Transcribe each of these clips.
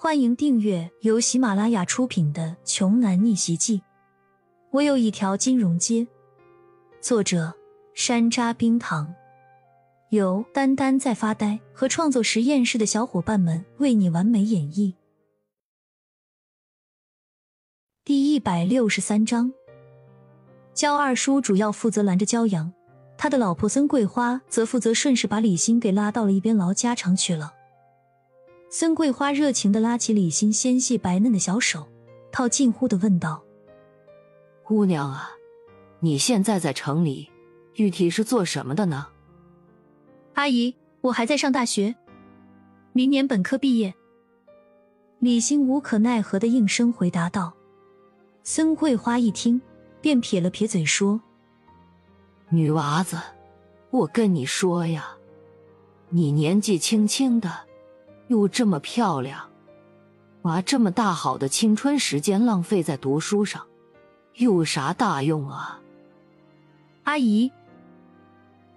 欢迎订阅由喜马拉雅出品的《穷男逆袭记》。我有一条金融街。作者：山楂冰糖，由丹丹在发呆和创作实验室的小伙伴们为你完美演绎。第一百六十三章，焦二叔主要负责拦着焦阳，他的老婆孙桂花则负责顺势把李欣给拉到了一边唠家常去了。孙桂花热情的拉起李欣纤细白嫩的小手，套近乎的问道：“姑娘啊，你现在在城里，具体是做什么的呢？”阿姨，我还在上大学，明年本科毕业。李欣无可奈何的应声回答道。孙桂花一听，便撇了撇嘴说：“女娃子，我跟你说呀，你年纪轻轻的。”又这么漂亮，把这么大好的青春时间浪费在读书上，有啥大用啊？阿姨，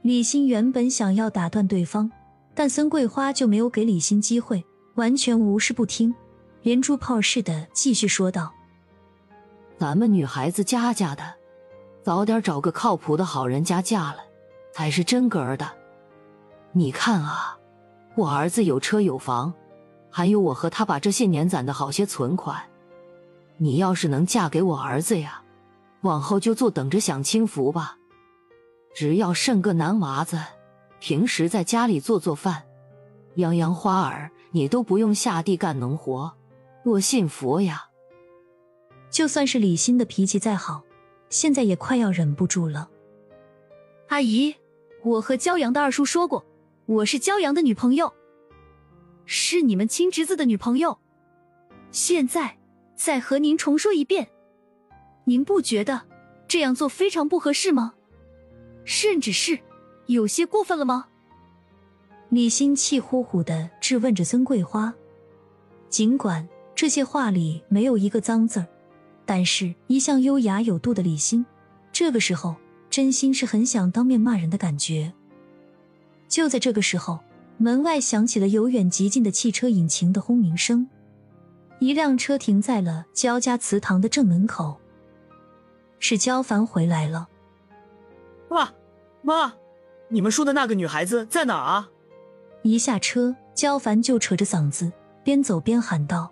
李欣原本想要打断对方，但孙桂花就没有给李欣机会，完全无视不听，连珠炮似的继续说道：“咱们女孩子家家的，早点找个靠谱的好人家嫁了，才是真格儿的。你看啊。”我儿子有车有房，还有我和他把这些年攒的好些存款。你要是能嫁给我儿子呀，往后就坐等着享清福吧。只要剩个男娃子，平时在家里做做饭，养养花儿，你都不用下地干农活，多幸福呀！就算是李欣的脾气再好，现在也快要忍不住了。阿姨，我和骄阳的二叔说过。我是焦阳的女朋友，是你们亲侄子的女朋友。现在再和您重说一遍，您不觉得这样做非常不合适吗？甚至是有些过分了吗？李欣气呼呼的质问着孙桂花。尽管这些话里没有一个脏字儿，但是一向优雅有度的李欣，这个时候真心是很想当面骂人的感觉。就在这个时候，门外响起了由远及近的汽车引擎的轰鸣声。一辆车停在了焦家祠堂的正门口。是焦凡回来了。爸妈，你们说的那个女孩子在哪儿啊？一下车，焦凡就扯着嗓子边走边喊道：“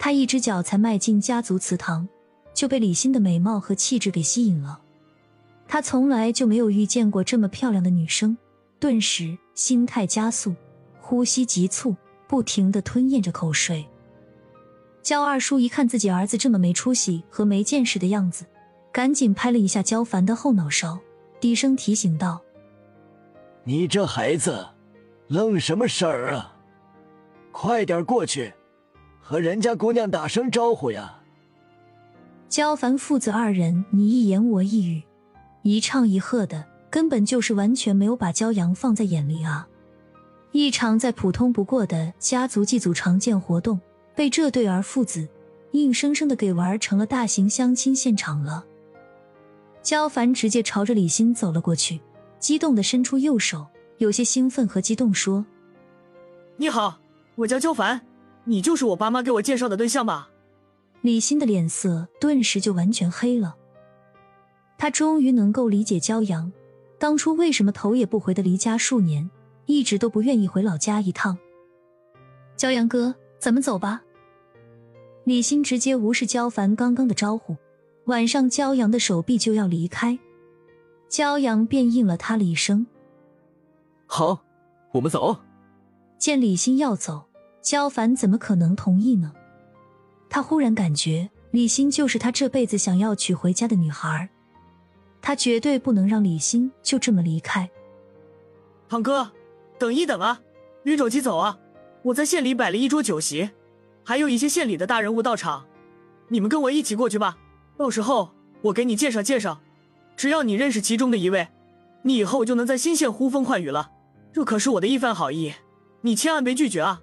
他一只脚才迈进家族祠堂，就被李欣的美貌和气质给吸引了。他从来就没有遇见过这么漂亮的女生。”顿时心态加速，呼吸急促，不停的吞咽着口水。焦二叔一看自己儿子这么没出息和没见识的样子，赶紧拍了一下焦凡的后脑勺，低声提醒道：“你这孩子，愣什么事儿啊？快点过去，和人家姑娘打声招呼呀！”焦凡父子二人你一言我一语，一唱一和的。根本就是完全没有把骄阳放在眼里啊！一场再普通不过的家族祭祖常见活动，被这对儿父子硬生生的给玩成了大型相亲现场了。焦凡直接朝着李欣走了过去，激动的伸出右手，有些兴奋和激动说：“你好，我叫焦凡，你就是我爸妈给我介绍的对象吧？”李欣的脸色顿时就完全黑了，他终于能够理解骄阳。当初为什么头也不回的离家数年，一直都不愿意回老家一趟？骄阳哥，咱们走吧。李欣直接无视焦凡刚刚的招呼，挽上骄阳的手臂就要离开，骄阳便应了他了一声：“好，我们走。”见李欣要走，焦凡怎么可能同意呢？他忽然感觉李欣就是他这辈子想要娶回家的女孩。他绝对不能让李欣就这么离开。堂哥，等一等啊，别着急走啊！我在县里摆了一桌酒席，还有一些县里的大人物到场，你们跟我一起过去吧。到时候我给你介绍介绍，只要你认识其中的一位，你以后就能在新县呼风唤雨了。这可是我的一番好意，你千万别拒绝啊！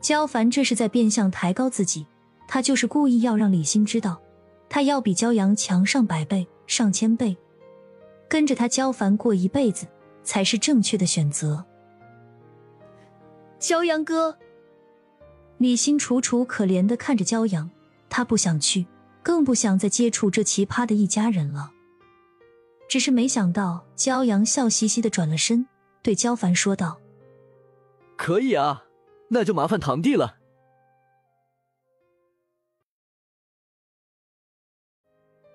焦凡这是在变相抬高自己，他就是故意要让李欣知道，他要比焦阳强上百倍、上千倍。跟着他焦凡过一辈子才是正确的选择。骄阳哥，李欣楚楚可怜的看着骄阳，他不想去，更不想再接触这奇葩的一家人了。只是没想到，骄阳笑嘻嘻的转了身，对焦凡说道：“可以啊，那就麻烦堂弟了。”